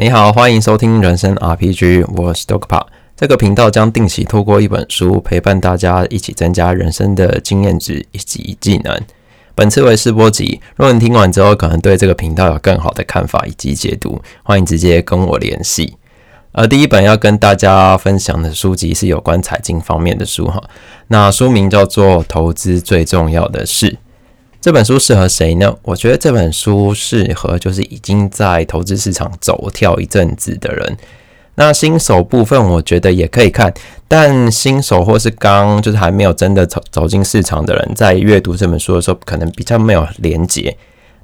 你好，欢迎收听人生 RPG，我是 Dokpa。这个频道将定期透过一本书陪伴大家一起增加人生的经验值以及技能。本次为试播集，若你听完之后可能对这个频道有更好的看法以及解读，欢迎直接跟我联系。而第一本要跟大家分享的书籍是有关财经方面的书哈，那书名叫做《投资最重要的事》。这本书适合谁呢？我觉得这本书适合就是已经在投资市场走跳一阵子的人。那新手部分我觉得也可以看，但新手或是刚就是还没有真的走走进市场的人，在阅读这本书的时候，可能比较没有连结。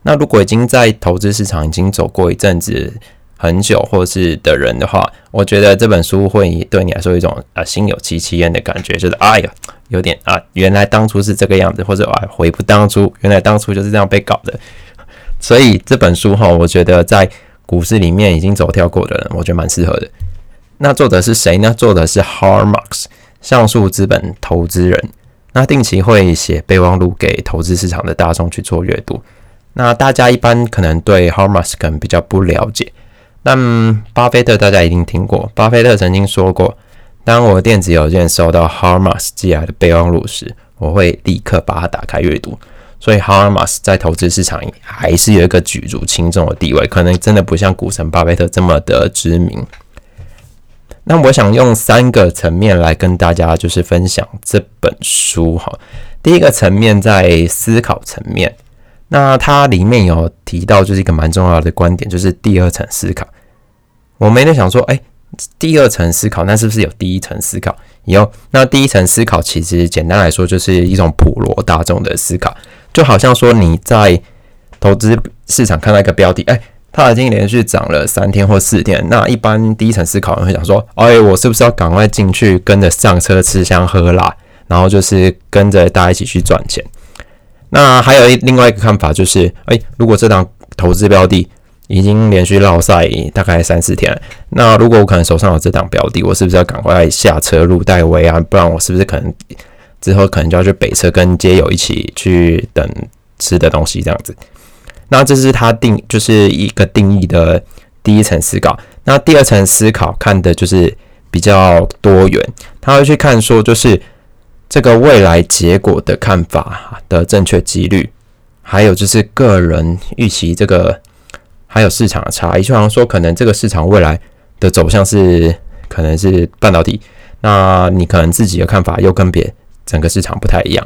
那如果已经在投资市场已经走过一阵子，很久或是的人的话，我觉得这本书会对你来说一种啊心有戚戚焉的感觉，就是哎呀，有点啊，原来当初是这个样子，或者啊悔不当初，原来当初就是这样被搞的。所以这本书哈，我觉得在股市里面已经走跳过的人，我觉得蛮适合的。那作者是谁呢？作者是 Harmax，像素资本投资人。那定期会写备忘录给投资市场的大众去做阅读。那大家一般可能对 Harmax 可能比较不了解。但巴菲特大家一定听过，巴菲特曾经说过：“当我电子邮件收到 Harmas 寄来的备忘录时，我会立刻把它打开阅读。”所以 Harmas 在投资市场还是有一个举足轻重的地位，可能真的不像股神巴菲特这么的知名。那我想用三个层面来跟大家就是分享这本书哈。第一个层面在思考层面，那它里面有提到就是一个蛮重要的观点，就是第二层思考。我没在想说，哎，第二层思考，那是不是有第一层思考？有。那第一层思考其实简单来说，就是一种普罗大众的思考，就好像说你在投资市场看到一个标的，哎，它已经连续涨了三天或四天，那一般第一层思考人会想说，哎，我是不是要赶快进去跟着上车吃香喝辣，然后就是跟着大家一起去赚钱？那还有另外一个看法就是，哎，如果这档投资标的，已经连续落赛大概三四天了。那如果我可能手上有这档标的，我是不是要赶快下车入袋位啊？不然我是不是可能之后可能就要去北车跟街友一起去等吃的东西这样子？那这是他定就是一个定义的第一层思考。那第二层思考看的就是比较多元，他会去看说就是这个未来结果的看法的正确几率，还有就是个人预期这个。还有市场的差异，就好像说，可能这个市场未来的走向是可能是半导体，那你可能自己的看法又跟别整个市场不太一样。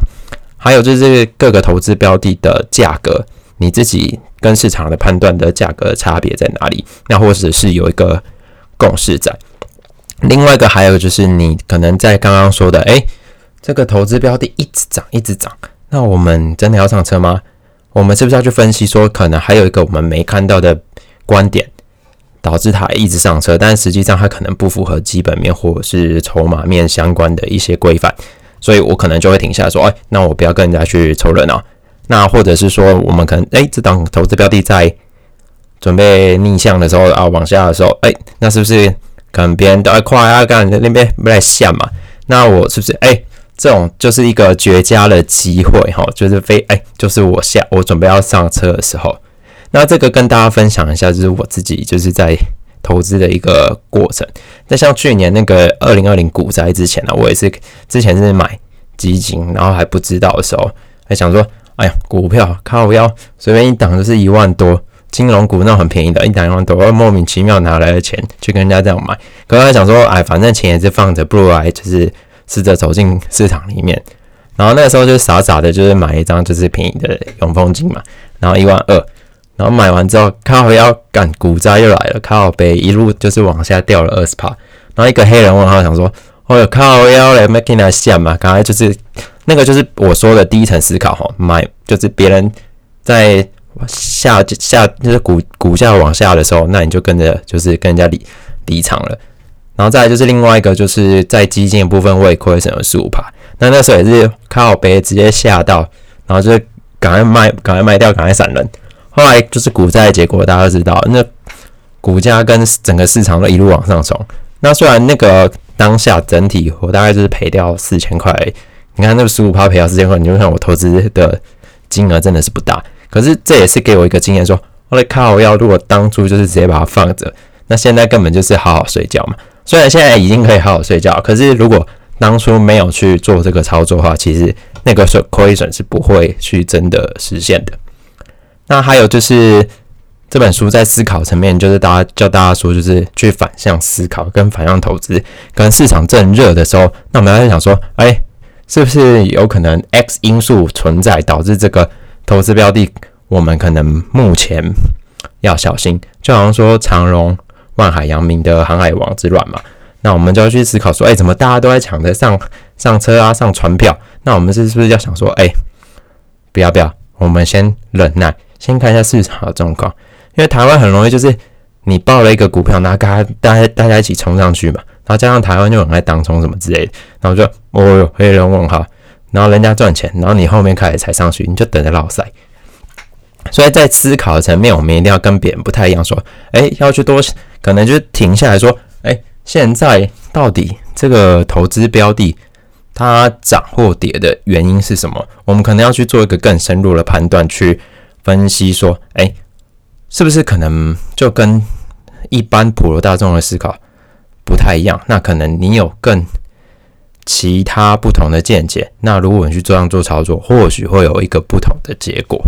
还有就是各个投资标的的价格，你自己跟市场的判断的价格差别在哪里？那或者是有一个共识在。另外一个还有就是你可能在刚刚说的，诶，这个投资标的一直涨一直涨，那我们真的要上车吗？我们是不是要去分析说，可能还有一个我们没看到的观点，导致它一直上车，但实际上它可能不符合基本面或者是筹码面相关的一些规范，所以我可能就会停下说，哎，那我不要跟人家去凑热闹。那或者是说，我们可能，哎，这档投资标的在准备逆向的时候啊，往下的时候，哎，那是不是可能别人都要快啊，刚那边不来下嘛？那我是不是，哎？这种就是一个绝佳的机会哈，就是非哎，就是我下我准备要上车的时候，那这个跟大家分享一下，就是我自己就是在投资的一个过程。那像去年那个二零二零股灾之前呢，我也是之前是买基金，然后还不知道的时候，还想说，哎呀，股票靠腰随便一档就是一万多，金融股那种很便宜的，一档一万多，莫名其妙拿来的钱去跟人家这样买，可能想说，哎，反正钱也是放着，不如来就是。试着走进市场里面，然后那个时候就傻傻的，就是买一张就是便宜的永丰金嘛，然后一万二，然后买完之后，靠要赶股灾又来了，靠北一路就是往下掉了二十趴，然后一个黑人问号想说，哦哟靠要来，making 那线嘛，刚才就是那个就是我说的第一层思考哈，买就是别人在下下就是股股价往下的时候，那你就跟着就是跟人家离离场了。然后再就是另外一个，就是在基金的部分未亏损了十五趴，那那时候也是靠背直接吓到，然后就赶快卖，赶快卖掉，赶快散人。后来就是股灾的结果，大家都知道，那股价跟整个市场都一路往上冲。那虽然那个当下整体我大概就是赔掉四千块，你看那个十五趴赔掉四千块，你就看我投资的金额真的是不大。可是这也是给我一个经验，说我的靠，要如果当初就是直接把它放着。那现在根本就是好好睡觉嘛。虽然现在已经可以好好睡觉，可是如果当初没有去做这个操作的话，其实那个损亏损是不会去真的实现的。那还有就是这本书在思考层面，就是大家教大家说，就是去反向思考跟反向投资，跟市场正热的时候，那我们在想说，哎，是不是有可能 X 因素存在导致这个投资标的，我们可能目前要小心，就好像说长荣。万海扬名的航海王之乱嘛，那我们就要去思考说，哎，怎么大家都在抢着上上车啊，上船票？那我们是是不是要想说，哎，不要不要，我们先忍耐，先看一下市场的状况，因为台湾很容易就是你报了一个股票，然后大家大家大家一起冲上去嘛，然后加上台湾就很爱当冲什么之类的，然后就哦哟黑人问号，然后人家赚钱，然后你后面开始踩上去，你就等着落塞。所以在思考的层面，我们一定要跟别人不太一样，说，哎，要去多。可能就停下来说，哎，现在到底这个投资标的它涨或跌的原因是什么？我们可能要去做一个更深入的判断，去分析说，哎，是不是可能就跟一般普罗大众的思考不太一样？那可能你有更其他不同的见解。那如果你去这样做操作，或许会有一个不同的结果。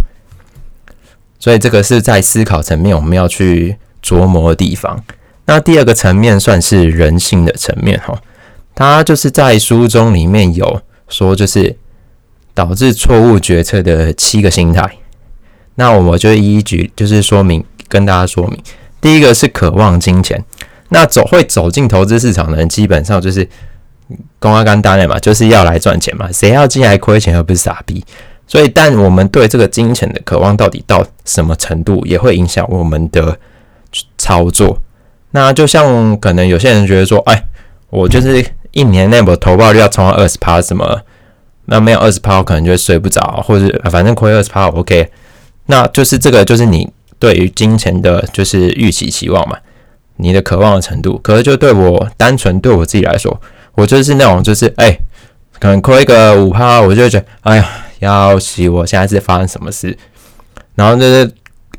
所以这个是在思考层面，我们要去。琢磨的地方，那第二个层面算是人性的层面哈，他就是在书中里面有说，就是导致错误决策的七个心态。那我们就一一举，就是说明跟大家说明，第一个是渴望金钱，那走会走进投资市场的人，基本上就是公安干单的嘛，就是要来赚钱嘛，谁要进来亏钱而不是傻逼？所以，但我们对这个金钱的渴望到底到什么程度，也会影响我们的。操作，那就像可能有些人觉得说，哎，我就是一年内我投报率要冲到二十趴什么，那没有二十趴，我可能就会睡不着，或者反正亏二十趴，OK，那就是这个就是你对于金钱的就是预期期望嘛，你的渴望的程度。可是就对我单纯对我自己来说，我就是那种就是哎，可能亏个五趴，我就觉得哎呀，要洗，我现在是发生什么事，然后就是。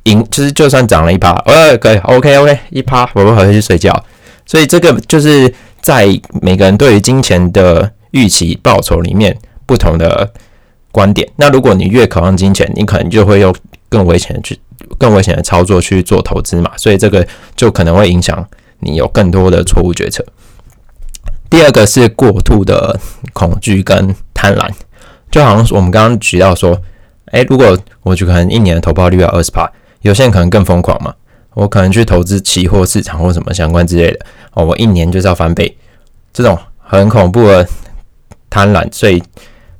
赢就是就算涨了一趴，呃，可以，OK OK，一趴，我们回去睡觉。所以这个就是在每个人对于金钱的预期报酬里面不同的观点。那如果你越渴望金钱，你可能就会用更危险的去更危险的操作去做投资嘛。所以这个就可能会影响你有更多的错误决策。第二个是过度的恐惧跟贪婪，就好像我们刚刚举到说，诶，如果我就可能一年的投报率要二十趴。有些人可能更疯狂嘛，我可能去投资期货市场或什么相关之类的哦，我一年就是要翻倍，这种很恐怖的贪婪，所以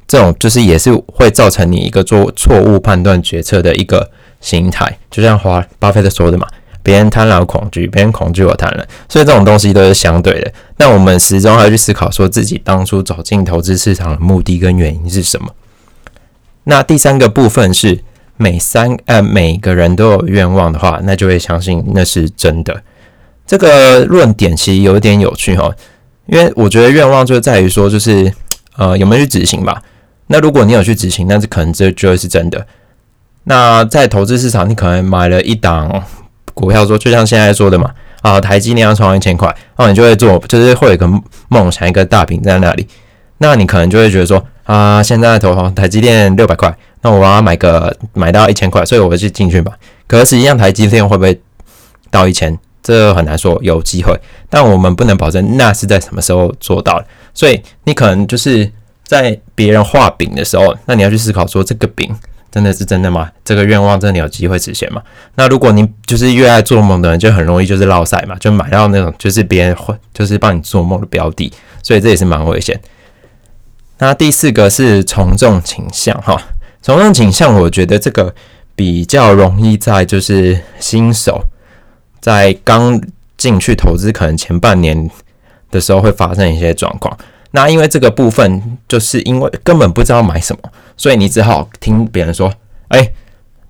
这种就是也是会造成你一个做错误判断决策的一个心态，就像华巴菲特说的嘛，别人贪婪恐惧，别人恐惧我贪婪，所以这种东西都是相对的。那我们始终要去思考，说自己当初走进投资市场的目的跟原因是什么。那第三个部分是。每三呃每个人都有愿望的话，那就会相信那是真的。这个论点其实有点有趣哈，因为我觉得愿望就在于说，就是呃有没有去执行吧。那如果你有去执行，那这可能这就会是真的。那在投资市场，你可能买了一档股票，说就像现在说的嘛，啊台积电要冲一千块，那你就会做，就是会有个梦想，一个大饼在那里。那你可能就会觉得说，啊现在投台积电六百块。那我要买个买到一千块，所以我就进去买。可是实际上台积电会不会到一千？这很难说，有机会，但我们不能保证那是在什么时候做到的。所以你可能就是在别人画饼的时候，那你要去思考说这个饼真的是真的吗？这个愿望真的有机会实现吗？那如果你就是越爱做梦的人，就很容易就是落赛嘛，就买到那种就是别人会就是帮你做梦的标的，所以这也是蛮危险。那第四个是从众倾向哈。从众倾向，我觉得这个比较容易在就是新手在刚进去投资，可能前半年的时候会发生一些状况。那因为这个部分，就是因为根本不知道买什么，所以你只好听别人说：“哎，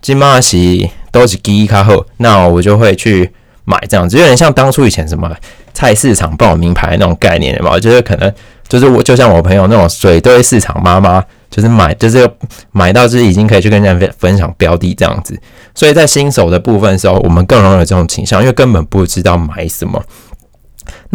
金马喜都是第一卡后，那我就会去买这样子。”有点像当初以前什么菜市场报名牌那种概念嘛。我觉得可能就是我就像我朋友那种水堆市场妈妈。就是买就是买到就是已经可以去跟人家分分享标的这样子。所以在新手的部分时候，我们更容易有这种倾向，因为根本不知道买什么。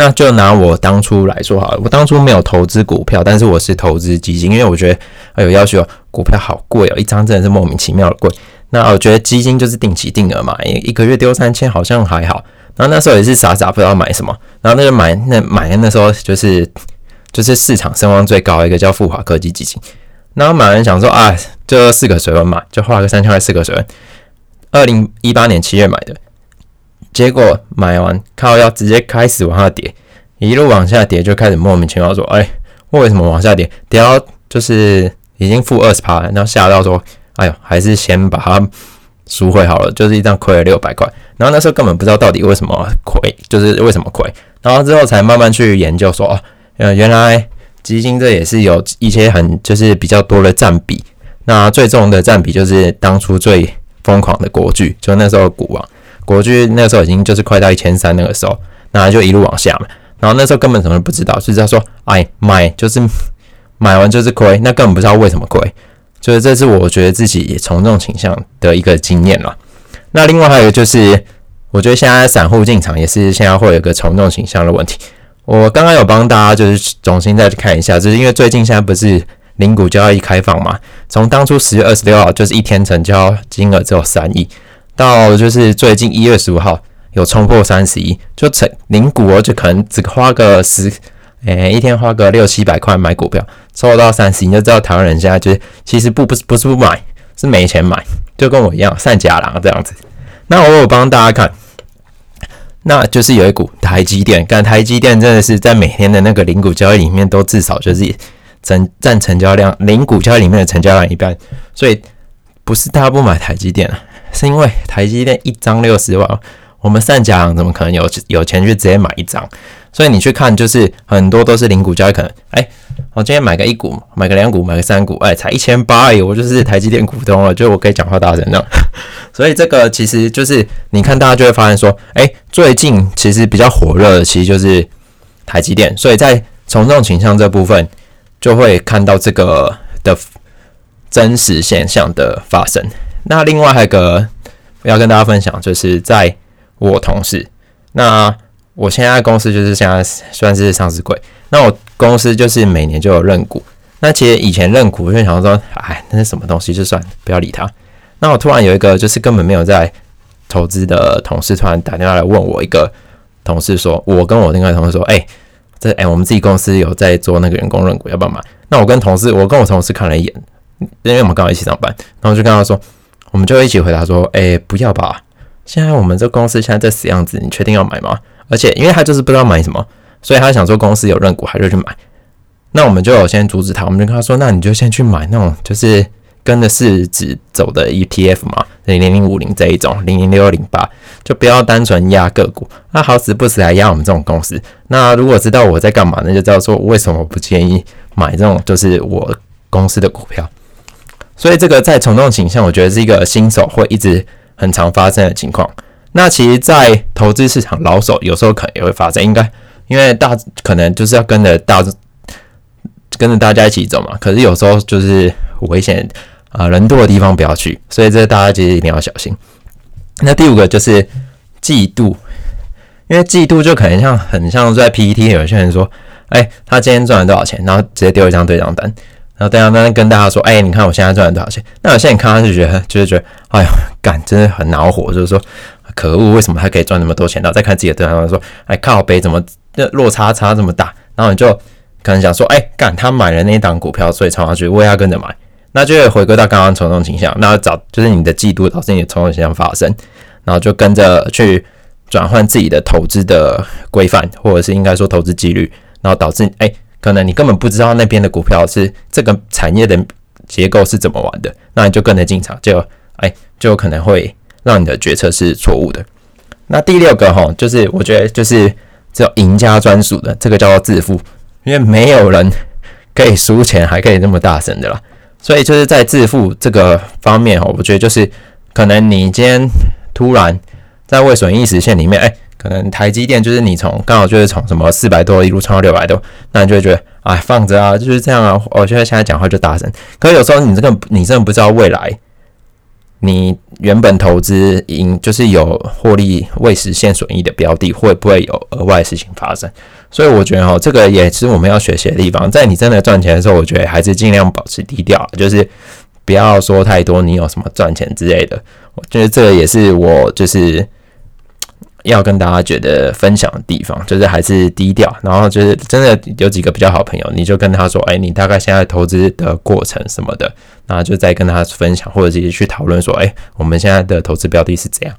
那就拿我当初来说好了，我当初没有投资股票，但是我是投资基金，因为我觉得哎呦，要求股票好贵哦，一张真的是莫名其妙的贵。那我觉得基金就是定期定额嘛，一个月丢三千好像还好。然后那时候也是傻傻不知道买什么，然后那就买那买那时候就是就是市场声望最高一个叫富华科技基金，然后买完想说啊，就四个水温嘛，就花个三千块四个水温。二零一八年七月买的。结果买完靠要直接开始往下跌，一路往下跌就开始莫名其妙说：“哎，为什么往下跌？跌到就是已经负二十趴了。”然后吓到说：“哎呦，还是先把它赎回好了。”就是一张亏了六百块。然后那时候根本不知道到底为什么亏，就是为什么亏。然后之后才慢慢去研究说：“哦，呃，原来基金这也是有一些很就是比较多的占比。那最重的占比就是当初最疯狂的国剧，就那时候股王。”国巨那个时候已经就是快到一千三那个时候，那就一路往下嘛。然后那时候根本什么都不知道，就知道说，哎，买就是买完就是亏，那根本不知道为什么亏。就是这是我觉得自己从众倾向的一个经验了。那另外还有就是，我觉得现在散户进场也是现在会有一个从众倾向的问题。我刚刚有帮大家就是重新再去看一下，就是因为最近现在不是零股交易开放嘛，从当初十月二十六号就是一天成交金额只有三亿。到就是最近一月十五号有冲破三十一，就成零股哦，就可能只花个十，诶，一天花个六七百块买股票，抽到三十，你就知道台湾人现在就是其实不不是不是不买，是没钱买，就跟我一样善假郎这样子。那我有帮大家看，那就是有一股台积电，但台积电真的是在每天的那个零股交易里面都至少就是成占成交量零股交易里面的成交量一半，所以不是大家不买台积电啊。是因为台积电一张六十万，我们散讲怎么可能有有钱去直接买一张？所以你去看，就是很多都是零股交易，可能哎，我今天买个一股，买个两股，买个三股，哎，才一千八而已，我就是台积电股东了，就我可以讲话大声这样。所以这个其实就是你看，大家就会发现说，哎，最近其实比较火热的，其实就是台积电。所以在从众倾向这部分，就会看到这个的真实现象的发生。那另外还有个要跟大家分享，就是在我同事，那我现在公司就是现在算是上市柜，那我公司就是每年就有认股。那其实以前认股，我就想说，哎，那是什么东西，就算不要理他。那我突然有一个就是根本没有在投资的同事，突然打电话来问我一个同事说，我跟我另外同事说，哎，这哎我们自己公司有在做那个员工认股，要不要买？那我跟同事，我跟我同事看了一眼，因为我们刚好一起上班，然后就跟他说。我们就一起回答说：“哎，不要吧！现在我们这公司现在这死样子，你确定要买吗？而且，因为他就是不知道买什么，所以他想说公司有认股，他就去买。那我们就先阻止他，我们就跟他说：那你就先去买那种就是跟着市值走的 ETF 嘛，零零五零这一种，零零六零八，就不要单纯压个股。那好死不死还压我们这种公司。那如果知道我在干嘛，那就知道说为什么不建议买这种就是我公司的股票。”所以这个在从众倾向，我觉得是一个新手会一直很常发生的情况。那其实，在投资市场，老手有时候可能也会发生，应该因为大可能就是要跟着大跟着大家一起走嘛。可是有时候就是危险啊，人多的地方不要去。所以这大家其实一定要小心。那第五个就是嫉妒，因为嫉妒就可能像很像在 PPT 有些人说，哎，他今天赚了多少钱，然后直接丢一张对账单。然后，等下，那跟大家说，哎，你看我现在赚了多少钱？那有些人看上去觉得，就是觉得，哎呀，干，真的很恼火，就是说，可恶，为什么他可以赚那么多钱？然后再看自己的对账说，哎，靠背怎么这落差差这么大？然后你就可能想说，哎，干，他买了那一档股票，所以冲上去，我也要跟着买。那就会回归到刚刚从众倾向，那找就是你的嫉妒导致你的从众倾向发生，然后就跟着去转换自己的投资的规范，或者是应该说投资纪律，然后导致，哎。可能你根本不知道那边的股票是这个产业的结构是怎么玩的，那你就跟着进场，就哎，就可能会让你的决策是错误的。那第六个哈，就是我觉得就是只有赢家专属的，这个叫做自负，因为没有人可以输钱还可以那么大声的啦。所以就是在自负这个方面哈，我觉得就是可能你今天突然在未损益实现里面，哎，可能台积电就是你从刚好就是从什么四百多一路冲到六百多，那你就会觉得哎放着啊，就是这样啊。我觉得现在讲话就大声，可有时候你这个你真的不知道未来。你原本投资盈就是有获利未实现损益的标的，会不会有额外事情发生？所以我觉得哦，这个也是我们要学习的地方。在你真的赚钱的时候，我觉得还是尽量保持低调，就是不要说太多你有什么赚钱之类的。我觉得这个也是我就是。要跟大家觉得分享的地方，就是还是低调，然后就是真的有几个比较好朋友，你就跟他说，哎，你大概现在投资的过程什么的，那就再跟他分享，或者直接去讨论说，哎，我们现在的投资标的是怎样。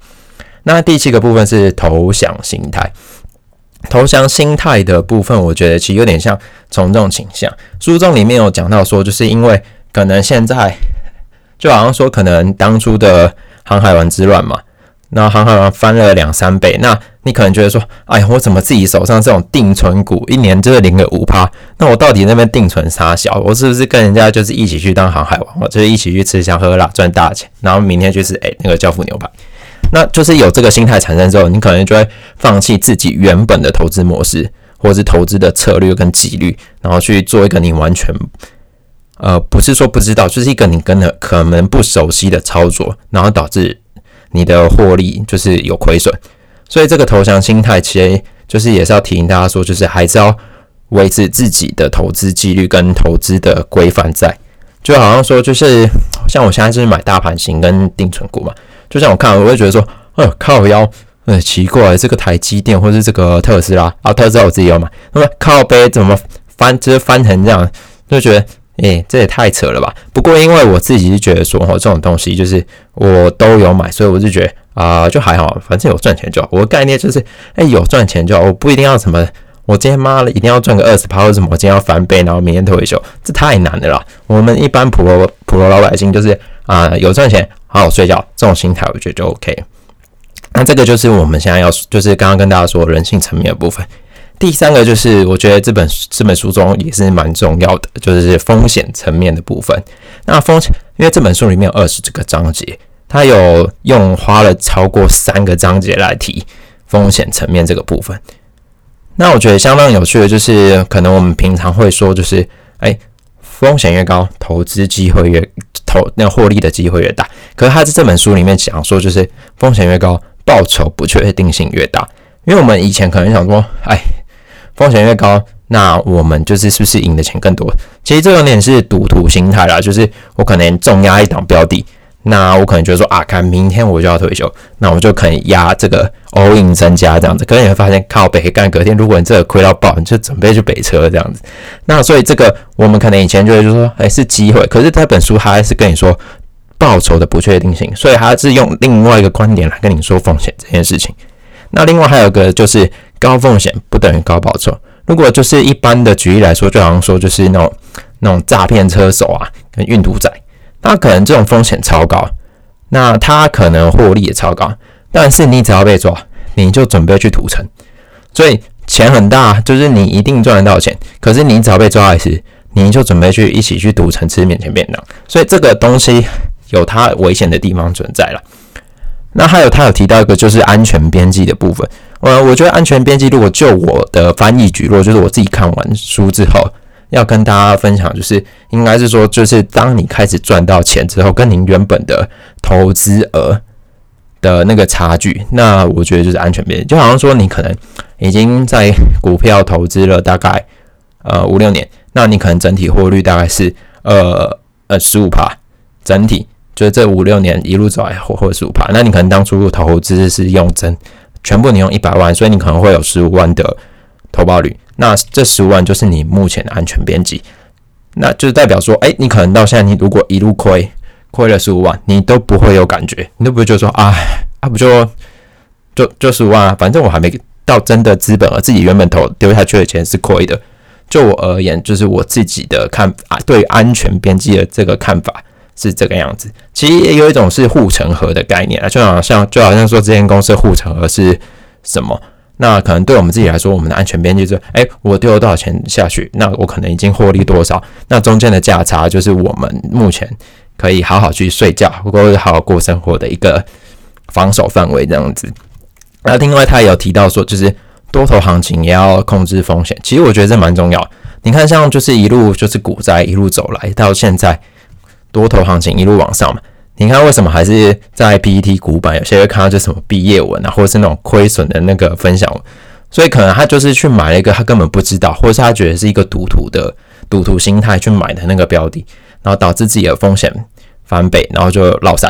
那第七个部分是投降心态，投降心态的部分，我觉得其实有点像从众倾向。书中里面有讲到说，就是因为可能现在就好像说，可能当初的航海王之乱嘛。那行行翻了两三倍，那你可能觉得说，哎呀，我怎么自己手上这种定存股一年就是零个五趴？那我到底那边定存啥小？我是不是跟人家就是一起去当航海王？我就是一起去吃香喝辣赚大钱，然后明天就是哎那个教父牛排，那就是有这个心态产生之后，你可能就会放弃自己原本的投资模式，或是投资的策略跟纪律，然后去做一个你完全呃不是说不知道，就是一个你跟的可能不熟悉的操作，然后导致。你的获利就是有亏损，所以这个投降心态其实就是也是要提醒大家说，就是还是要维持自己的投资纪律跟投资的规范在。就好像说，就是像我现在就是买大盘型跟定存股嘛，就像我看，我会觉得说，呃，靠腰，呃，奇怪，这个台积电或是这个特斯拉啊，特斯拉我自己有买，那么靠背怎么翻，就是翻成这样，就觉得。诶，这也太扯了吧！不过因为我自己是觉得说，哈，这种东西就是我都有买，所以我就觉得啊，就还好，反正有赚钱就好。我的概念就是，诶，有赚钱就好，我不一定要什么，我今天妈的一定要赚个二十趴或者什么，我今天要翻倍，然后明天退休，这太难的啦。我们一般普罗普罗老百姓就是啊，有赚钱好好睡觉，这种心态我觉得就 OK。那这个就是我们现在要，就是刚刚跟大家说人性层面的部分。第三个就是，我觉得这本这本书中也是蛮重要的，就是风险层面的部分。那风险，因为这本书里面有二十这个章节，它有用花了超过三个章节来提风险层面这个部分。那我觉得相当有趣的，就是可能我们平常会说，就是哎，风险越高，投资机会越投那获利的机会越大。可是他在这本书里面讲说，就是风险越高，报酬不确定性越大。因为我们以前可能想说，哎。风险越高，那我们就是是不是赢的钱更多？其实这有点是赌徒心态啦，就是我可能重压一档标的，那我可能觉得说啊，看明天我就要退休，那我就可以压这个 all in 增加这样子。可是你会发现，靠北干隔天，如果你这个亏到爆，你就准备去北车这样子。那所以这个我们可能以前就会就说，哎，是机会。可是这本书它还是跟你说报酬的不确定性，所以它是用另外一个观点来跟你说风险这件事情。那另外还有个就是。高风险不等于高报酬。如果就是一般的举例来说，就好像说就是那种那种诈骗车手啊，跟运毒仔，那可能这种风险超高，那他可能获利也超高，但是你只要被抓，你就准备去屠城，所以钱很大，就是你一定赚得到钱。可是你只要被抓一次，你就准备去一起去赌城吃面前便当，所以这个东西有它危险的地方存在了。那还有他有提到一个就是安全边际的部分。呃，我觉得安全边际，如果就我的翻译举落，就是我自己看完书之后要跟大家分享，就是应该是说，就是当你开始赚到钱之后，跟您原本的投资额的那个差距，那我觉得就是安全边际。就好像说，你可能已经在股票投资了大概呃五六年，那你可能整体获率大概是呃呃十五帕，整体就是这五六年一路走来获获十五帕，那你可能当初投资是用真。全部你用一百万，所以你可能会有十五万的投保率。那这十五万就是你目前的安全边际，那就是代表说，哎，你可能到现在，你如果一路亏，亏了十五万，你都不会有感觉，你都不会觉得说，哎，啊不就就就十五万啊，反正我还没到真的资本，而自己原本投丢下去的钱是亏的。就我而言，就是我自己的看啊，对安全边际的这个看法。是这个样子，其实也有一种是护城河的概念啊，就好像就好像说这间公司护城河是什么？那可能对我们自己来说，我们的安全边际是，哎，我丢了多少钱下去，那我可能已经获利多少？那中间的价差就是我们目前可以好好去睡觉，或者好好过生活的一个防守范围这样子。那另外他也有提到说，就是多头行情也要控制风险。其实我觉得这蛮重要。你看，像就是一路就是股灾一路走来到现在，多头行情一路往上嘛。你看为什么还是在 PET 股板有些会看到就什么毕业文啊，或者是那种亏损的那个分享，所以可能他就是去买了一个他根本不知道，或者是他觉得是一个赌徒的赌徒心态去买的那个标的，然后导致自己的风险翻倍，然后就落塞。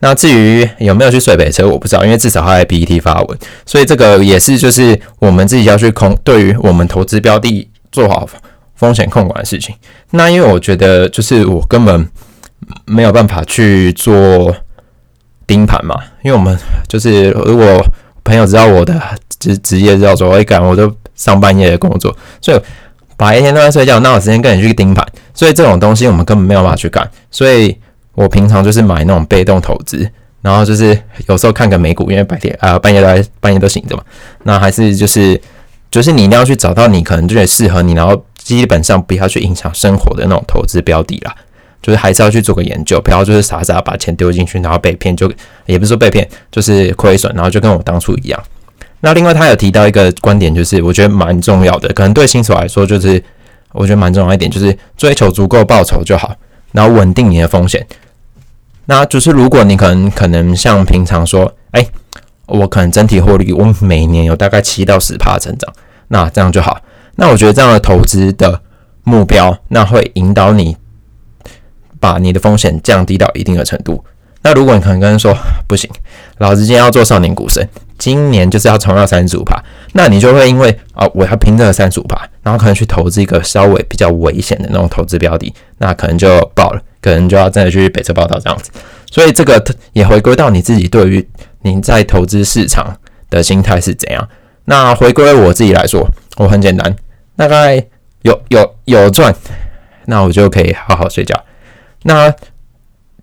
那至于有没有去水北车，我不知道，因为至少他在 PET 发文，所以这个也是就是我们自己要去控，对于我们投资标的做好风险控管的事情。那因为我觉得就是我根本。没有办法去做盯盘嘛？因为我们就是如果朋友知道我的职职业叫做会干，我都上半夜的工作，所以白天都在睡觉，那有时间跟你去盯盘？所以这种东西我们根本没有办法去干。所以我平常就是买那种被动投资，然后就是有时候看个美股，因为白天啊半夜都半夜都醒着嘛。那还是就是就是你一定要去找到你可能最适合你，然后基本上不要去影响生活的那种投资标的啦。就是还是要去做个研究，不要就是傻傻把钱丢进去，然后被骗，就也不是说被骗，就是亏损，然后就跟我当初一样。那另外他有提到一个观点，就是我觉得蛮重要的，可能对新手来说，就是我觉得蛮重要一点，就是追求足够报酬就好，然后稳定你的风险。那就是如果你可能可能像平常说，哎，我可能整体获利我每年有大概七到十趴成长，那这样就好。那我觉得这样的投资的目标，那会引导你。把你的风险降低到一定的程度。那如果你可能跟人说不行，老子今天要做少年股神，今年就是要冲到三十五趴，那你就会因为啊，我要拼这个三十五趴，然后可能去投资一个稍微比较危险的那种投资标的，那可能就爆了，可能就要真的去北车报道这样子。所以这个也回归到你自己对于您在投资市场的心态是怎样。那回归我自己来说，我很简单，大概有有有赚，那我就可以好好睡觉。那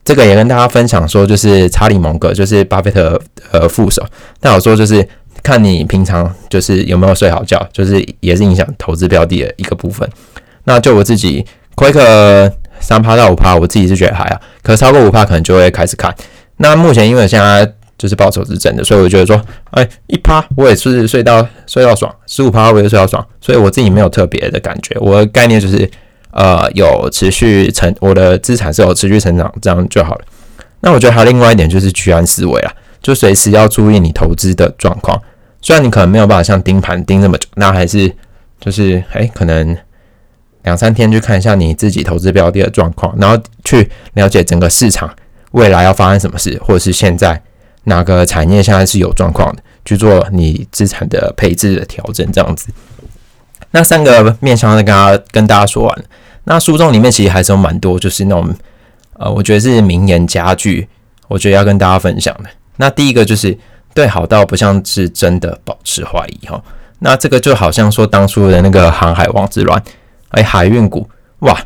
这个也跟大家分享说，就是查理蒙格，就是巴菲特呃副手，但我说就是看你平常就是有没有睡好觉，就是也是影响投资标的的一个部分。那就我自己，quick 三趴到五趴，我自己是觉得还好，可超过五趴可能就会开始看。那目前因为现在就是报酬是正的，所以我觉得说，哎，一趴我也是睡到睡到爽，十五趴我也睡到爽，所以我自己没有特别的感觉。我的概念就是。呃，有持续成，我的资产是有持续成长，这样就好了。那我觉得还有另外一点就是居安思危啊，就随时要注意你投资的状况。虽然你可能没有办法像盯盘盯那么久，那还是就是哎，可能两三天去看一下你自己投资标的的状况，然后去了解整个市场未来要发生什么事，或者是现在哪个产业现在是有状况的，去做你资产的配置的调整，这样子。那三个面向跟大家跟大家说完，那书中里面其实还是有蛮多，就是那种呃，我觉得是名言佳句，我觉得要跟大家分享的。那第一个就是对好到不像是真的保持怀疑哈。那这个就好像说当初的那个航海王之乱，哎，海运股哇，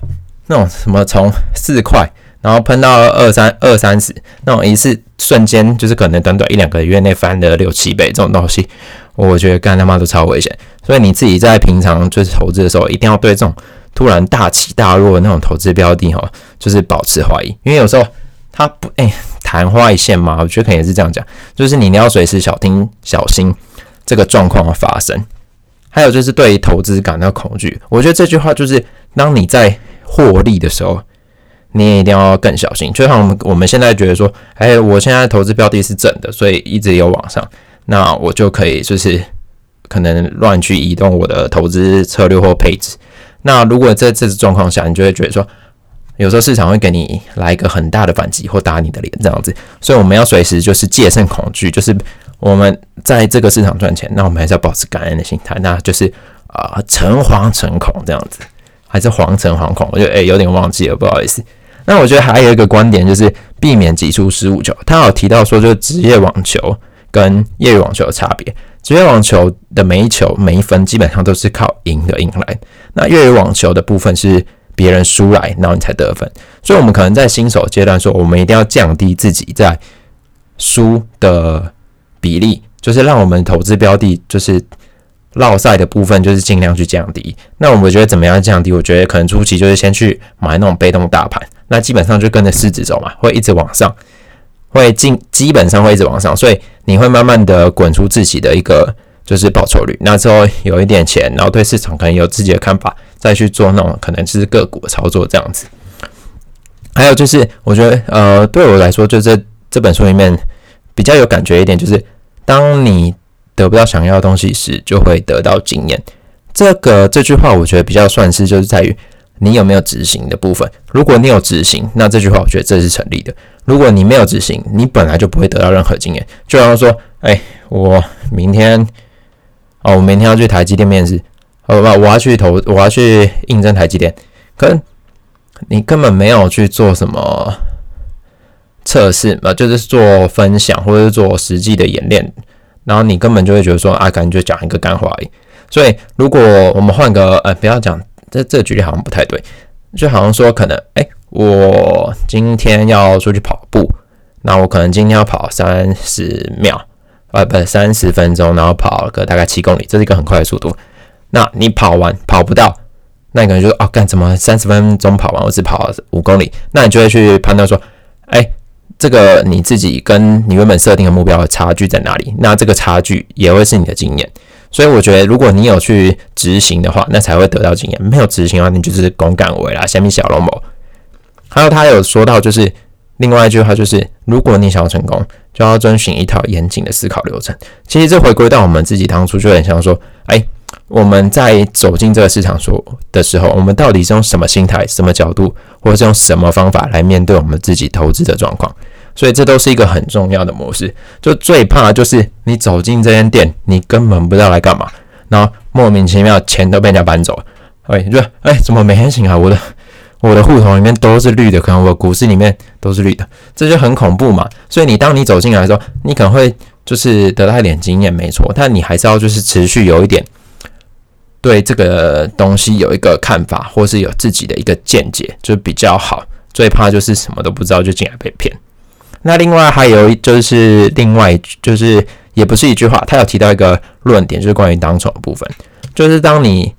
那种什么从四块然后喷到二三二三十，那种一次瞬间就是可能短短一两个月内翻了六七倍这种东西。我觉得干他妈都超危险，所以你自己在平常就是投资的时候，一定要对这种突然大起大落的那种投资标的哈，就是保持怀疑，因为有时候它不哎昙花一现嘛，我觉得可能是这样讲，就是你要随时小心小心这个状况的发生。还有就是对投资感到恐惧，我觉得这句话就是当你在获利的时候，你也一定要更小心。就像我们我们现在觉得说，哎，我现在投资标的是正的，所以一直有往上。那我就可以就是可能乱去移动我的投资策略或配置。那如果在这种状况下，你就会觉得说，有时候市场会给你来一个很大的反击或打你的脸这样子。所以我们要随时就是戒慎恐惧，就是我们在这个市场赚钱，那我们还是要保持感恩的心态，那就是啊诚惶诚恐这样子，还是惶诚惶恐？我觉得诶有点忘记了，不好意思。那我觉得还有一个观点就是避免挤出失误球。他有提到说，就职业网球。跟业余网球的差别，职业网球的每一球每一分基本上都是靠赢的赢来，那业余网球的部分是别人输来，然后你才得分。所以，我们可能在新手阶段说，我们一定要降低自己在输的比例，就是让我们投资标的就是落赛的部分，就是尽量去降低。那我们觉得怎么样降低？我觉得可能初期就是先去买那种被动大盘，那基本上就跟着市值走嘛，会一直往上。会进基本上会一直往上，所以你会慢慢的滚出自己的一个就是报酬率。那之后有一点钱，然后对市场可能有自己的看法，再去做那种可能就是个股操作这样子。还有就是，我觉得呃，对我来说，就这这本书里面比较有感觉一点，就是当你得不到想要的东西时，就会得到经验。这个这句话，我觉得比较算是就是在于你有没有执行的部分。如果你有执行，那这句话我觉得这是成立的。如果你没有执行，你本来就不会得到任何经验。就好像说，哎，我明天哦，我明天要去台积电面试，好吧，我要去投，我要去应征台积电，可你根本没有去做什么测试嘛，就是做分享或者是做实际的演练，然后你根本就会觉得说，啊，感觉讲一个干话而已。所以，如果我们换个呃，不要讲这这个举例好像不太对，就好像说可能，哎，我今天要出去跑步，那我可能今天要跑三十秒，呃，不，三十分钟，然后跑个大概七公里，这是一个很快的速度。那你跑完跑不到，那你可能就说，哦，干什么三十分钟跑完，我只跑五公里？那你就会去判断说，哎，这个你自己跟你原本设定的目标的差距在哪里？那这个差距也会是你的经验。所以我觉得，如果你有去执行的话，那才会得到经验；没有执行的话，你就是公干为啦，下面小龙某。还有他有说到，就是另外一句话，就是如果你想要成功，就要遵循一套严谨的思考流程。其实这回归到我们自己当初就很像说，哎，我们在走进这个市场所的时候，我们到底是用什么心态、什么角度，或者是用什么方法来面对我们自己投资的状况？所以这都是一个很重要的模式。就最怕就是你走进这间店，你根本不知道来干嘛，然后莫名其妙钱都被人家搬走了。哎，就哎怎么没人醒啊？我的我的户头里面都是绿的，可能我股市里面都是绿的，这就很恐怖嘛。所以你当你走进来的时候，你可能会就是得到一点经验，没错，但你还是要就是持续有一点对这个东西有一个看法，或是有自己的一个见解，就比较好。最怕就是什么都不知道就进来被骗。那另外还有就是另外就是也不是一句话，他有提到一个论点，就是关于当冲的部分。就是当你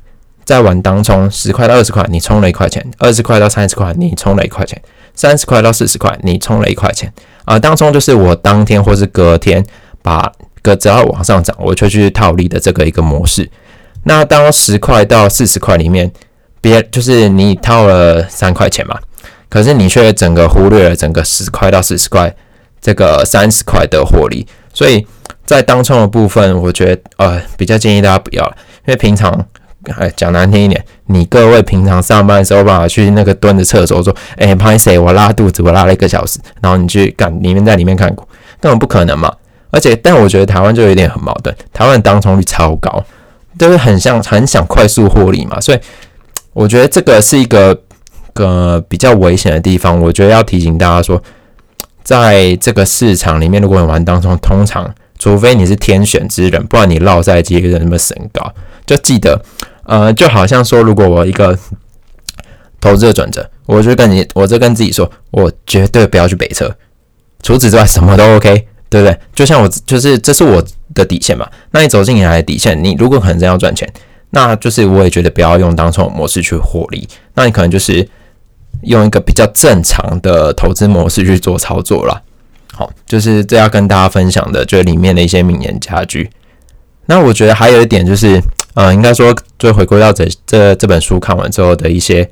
在玩当冲，十块到二十块，你充了一块钱；二十块到三十块，你充了一块钱；三十块到四十块，你充了一块钱。啊，当冲就是我当天或是隔天把个只要往上涨，我就去套利的这个一个模式。那当十块到四十块里面，别就是你套了三块钱嘛。可是你却整个忽略了整个十块到四十块这个三十块的获利，所以在当冲的部分，我觉得呃比较建议大家不要了，因为平常哎讲难听一点，你各位平常上班的时候办法去那个蹲着厕所说，哎，拍谁我拉肚子，我拉了一个小时，然后你去干里面在里面看股，根本不可能嘛。而且但我觉得台湾就有点很矛盾，台湾当冲率超高，就是很像很想快速获利嘛，所以我觉得这个是一个。个比较危险的地方，我觉得要提醒大家说，在这个市场里面，如果你玩当中，通常除非你是天选之人，不然你落在几率那么神高。就记得，呃，就好像说，如果我一个投资的转折，我就跟你，我就跟自己说，我绝对不要去北车，除此之外什么都 OK，对不对？就像我，就是这是我的底线嘛。那你走进来的底线，你如果可能真要赚钱，那就是我也觉得不要用当冲模式去获利，那你可能就是。用一个比较正常的投资模式去做操作了，好，就是这要跟大家分享的，就是里面的一些名言佳句。那我觉得还有一点就是，呃，应该说就回归到这这这本书看完之后的一些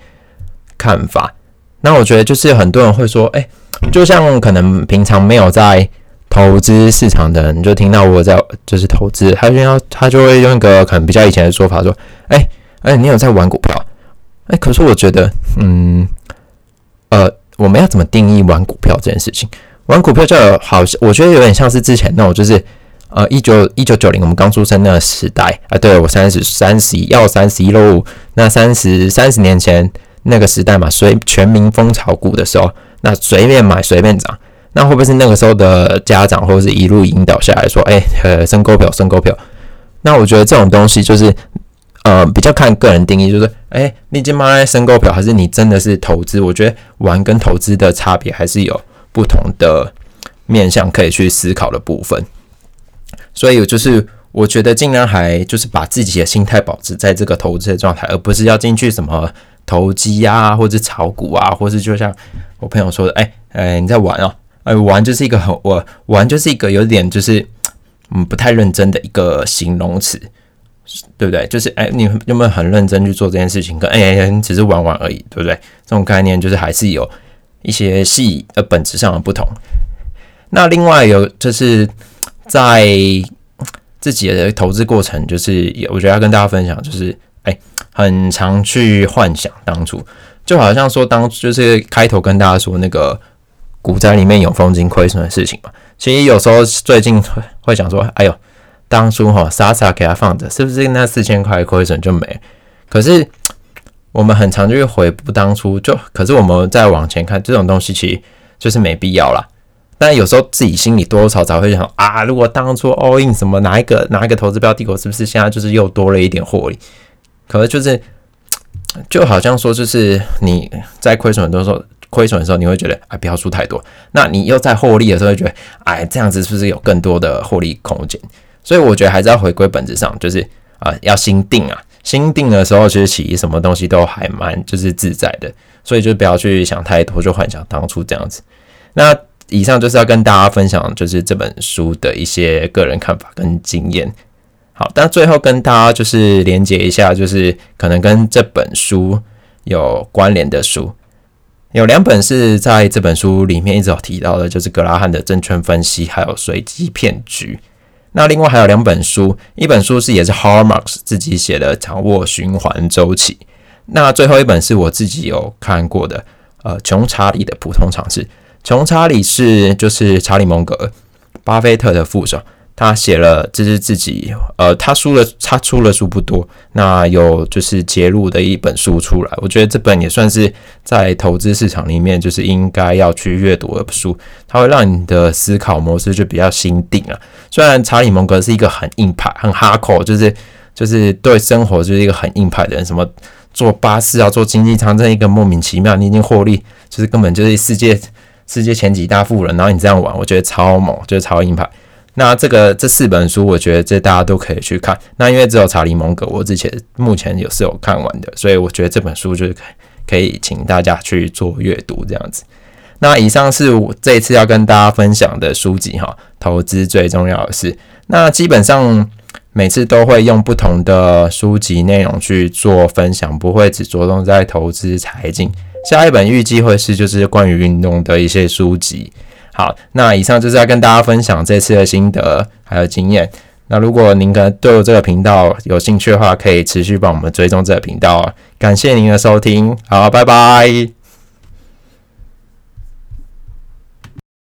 看法。那我觉得就是很多人会说，哎，就像可能平常没有在投资市场的人，就听到我在就是投资，他就要他就会用一个可能比较以前的说法说，哎哎，你有在玩股票？哎，可是我觉得，嗯。呃，我们要怎么定义玩股票这件事情？玩股票就好像我觉得有点像是之前那种，就是呃，一九一九九零我们刚出生那个时代啊。对我三十三十一要三十一喽，那三十三十年前那个时代嘛，随全民风炒股的时候，那随便买随便涨，那会不会是那个时候的家长或者是一路引导下来说，哎，呃，升股票升股票？那我觉得这种东西就是。呃，比较看个人定义，就是，哎，你今妈在申购票，还是你真的是投资？我觉得玩跟投资的差别还是有不同的面向可以去思考的部分。所以就是我觉得尽量还就是把自己的心态保持在这个投资的状态，而不是要进去什么投机啊，或者炒股啊，或是就像我朋友说的，哎，哎，你在玩哦，哎，玩就是一个很我玩就是一个有点就是嗯不太认真的一个形容词，对不对？就是哎，你有没有很认真去做这件事情？跟哎，只是玩玩而已，对不对？这种概念就是还是有一些细呃本质上的不同。那另外有就是在自己的投资过程，就是我觉得要跟大家分享，就是哎，很常去幻想当初，就好像说当就是开头跟大家说那个。股灾里面有风金亏损的事情嘛？其实有时候最近会想说，哎呦，当初哈傻傻给他放着，是不是那四千块亏损就没？可是我们很常就会回不当初，就可是我们再往前看，这种东西其实就是没必要啦。但有时候自己心里多多少少会想啊，如果当初 all in 什么哪一个哪一个投资标的，我是不是现在就是又多了一点获利？可是就是就好像说，就是你在亏损的时候。亏损的时候，你会觉得哎，不要输太多。那你又在获利的时候，会觉得哎，这样子是不是有更多的获利空间？所以我觉得还是要回归本质上，就是啊，要心定啊。心定的时候，其实起什么东西都还蛮就是自在的。所以就不要去想太多，就幻想当初这样子。那以上就是要跟大家分享，就是这本书的一些个人看法跟经验。好，但最后跟大家就是连接一下，就是可能跟这本书有关联的书。有两本是在这本书里面一直有提到的，就是格拉汉的证券分析，还有随机骗局。那另外还有两本书，一本书是也是 h a r m a r k s 自己写的《掌握循环周期》。那最后一本是我自己有看过的，呃，穷查理的普通常识。穷查理是就是查理蒙格，巴菲特的副手。他写了，这是自己，呃，他书了，他出了书不多，那有就是揭露的一本书出来，我觉得这本也算是在投资市场里面就是应该要去阅读的书，它会让你的思考模式就比较新定了。虽然查理蒙格是一个很硬派、很哈口，就是就是对生活就是一个很硬派的人，什么坐巴士啊、坐经济舱，这一个莫名其妙，你已经获利，就是根本就是世界世界前几大富人，然后你这样玩，我觉得超猛，就是超硬派。那这个这四本书，我觉得这大家都可以去看。那因为只有查理蒙格，我之前目前有是有看完的，所以我觉得这本书就是可以请大家去做阅读这样子。那以上是我这一次要跟大家分享的书籍哈，投资最重要的是，那基本上每次都会用不同的书籍内容去做分享，不会只着重在投资财经。下一本预计会是就是关于运动的一些书籍。好，那以上就是要跟大家分享这次的心得还有经验。那如果您可能对我这个频道有兴趣的话，可以持续帮我们追踪这个频道。感谢您的收听，好，拜拜。